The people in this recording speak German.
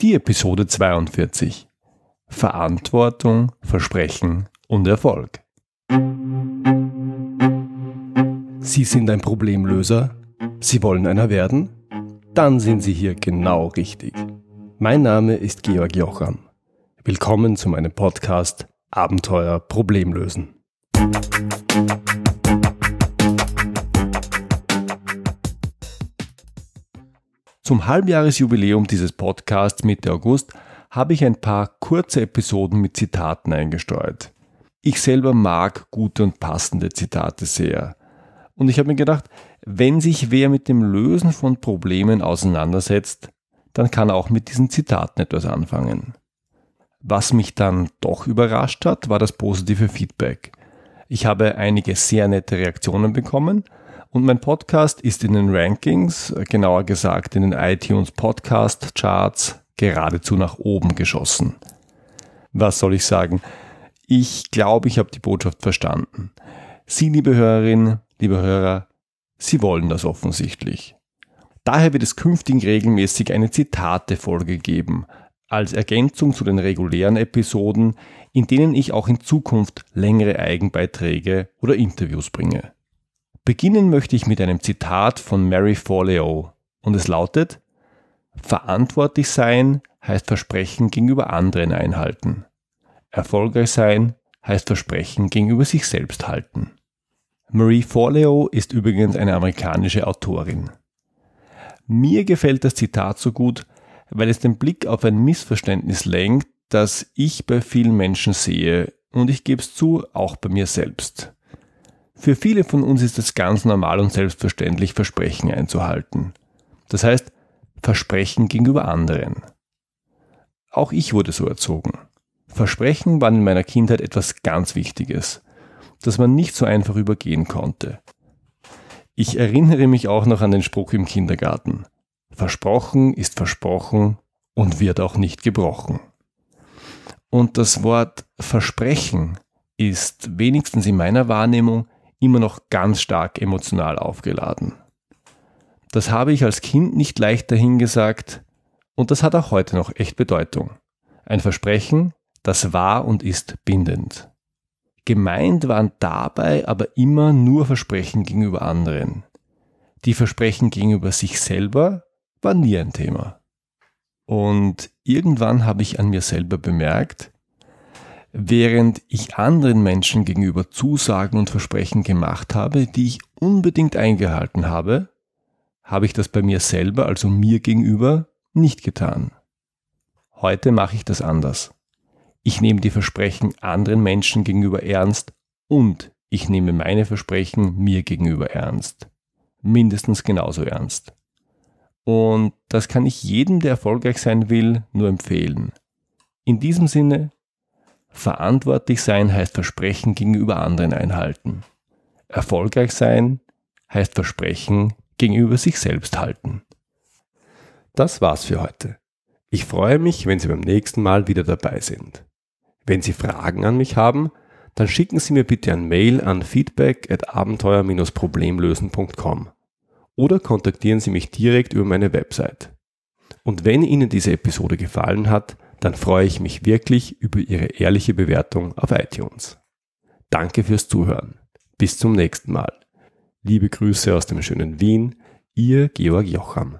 Die Episode 42. Verantwortung, Versprechen und Erfolg. Sie sind ein Problemlöser? Sie wollen einer werden? Dann sind Sie hier genau richtig. Mein Name ist Georg Jocham. Willkommen zu meinem Podcast Abenteuer Problemlösen. Zum Halbjahresjubiläum dieses Podcasts Mitte August habe ich ein paar kurze Episoden mit Zitaten eingesteuert. Ich selber mag gute und passende Zitate sehr. Und ich habe mir gedacht, wenn sich wer mit dem Lösen von Problemen auseinandersetzt, dann kann er auch mit diesen Zitaten etwas anfangen. Was mich dann doch überrascht hat, war das positive Feedback. Ich habe einige sehr nette Reaktionen bekommen und mein Podcast ist in den Rankings, genauer gesagt in den iTunes Podcast Charts, geradezu nach oben geschossen. Was soll ich sagen? Ich glaube, ich habe die Botschaft verstanden. Sie, liebe Hörerin, liebe Hörer, Sie wollen das offensichtlich. Daher wird es künftig regelmäßig eine Zitate-Folge geben, als Ergänzung zu den regulären Episoden, in denen ich auch in Zukunft längere Eigenbeiträge oder Interviews bringe. Beginnen möchte ich mit einem Zitat von Mary Forleo und es lautet, Verantwortlich sein heißt Versprechen gegenüber anderen einhalten. Erfolgreich sein heißt Versprechen gegenüber sich selbst halten. Marie Forleo ist übrigens eine amerikanische Autorin. Mir gefällt das Zitat so gut, weil es den Blick auf ein Missverständnis lenkt, das ich bei vielen Menschen sehe und ich gebe es zu, auch bei mir selbst. Für viele von uns ist es ganz normal und selbstverständlich, Versprechen einzuhalten. Das heißt, Versprechen gegenüber anderen. Auch ich wurde so erzogen. Versprechen waren in meiner Kindheit etwas ganz Wichtiges, das man nicht so einfach übergehen konnte. Ich erinnere mich auch noch an den Spruch im Kindergarten. Versprochen ist versprochen und wird auch nicht gebrochen. Und das Wort Versprechen ist wenigstens in meiner Wahrnehmung immer noch ganz stark emotional aufgeladen. Das habe ich als Kind nicht leicht dahingesagt und das hat auch heute noch echt Bedeutung. Ein Versprechen, das war und ist bindend. Gemeint waren dabei aber immer nur Versprechen gegenüber anderen. Die Versprechen gegenüber sich selber waren nie ein Thema. Und irgendwann habe ich an mir selber bemerkt, Während ich anderen Menschen gegenüber Zusagen und Versprechen gemacht habe, die ich unbedingt eingehalten habe, habe ich das bei mir selber, also mir gegenüber, nicht getan. Heute mache ich das anders. Ich nehme die Versprechen anderen Menschen gegenüber ernst und ich nehme meine Versprechen mir gegenüber ernst. Mindestens genauso ernst. Und das kann ich jedem, der erfolgreich sein will, nur empfehlen. In diesem Sinne, Verantwortlich sein heißt Versprechen gegenüber anderen einhalten. Erfolgreich sein heißt Versprechen gegenüber sich selbst halten. Das war's für heute. Ich freue mich, wenn Sie beim nächsten Mal wieder dabei sind. Wenn Sie Fragen an mich haben, dann schicken Sie mir bitte ein Mail an feedback at abenteuer-problemlösen.com oder kontaktieren Sie mich direkt über meine Website. Und wenn Ihnen diese Episode gefallen hat, dann freue ich mich wirklich über Ihre ehrliche Bewertung auf iTunes. Danke fürs Zuhören. Bis zum nächsten Mal. Liebe Grüße aus dem schönen Wien, Ihr Georg Jocham.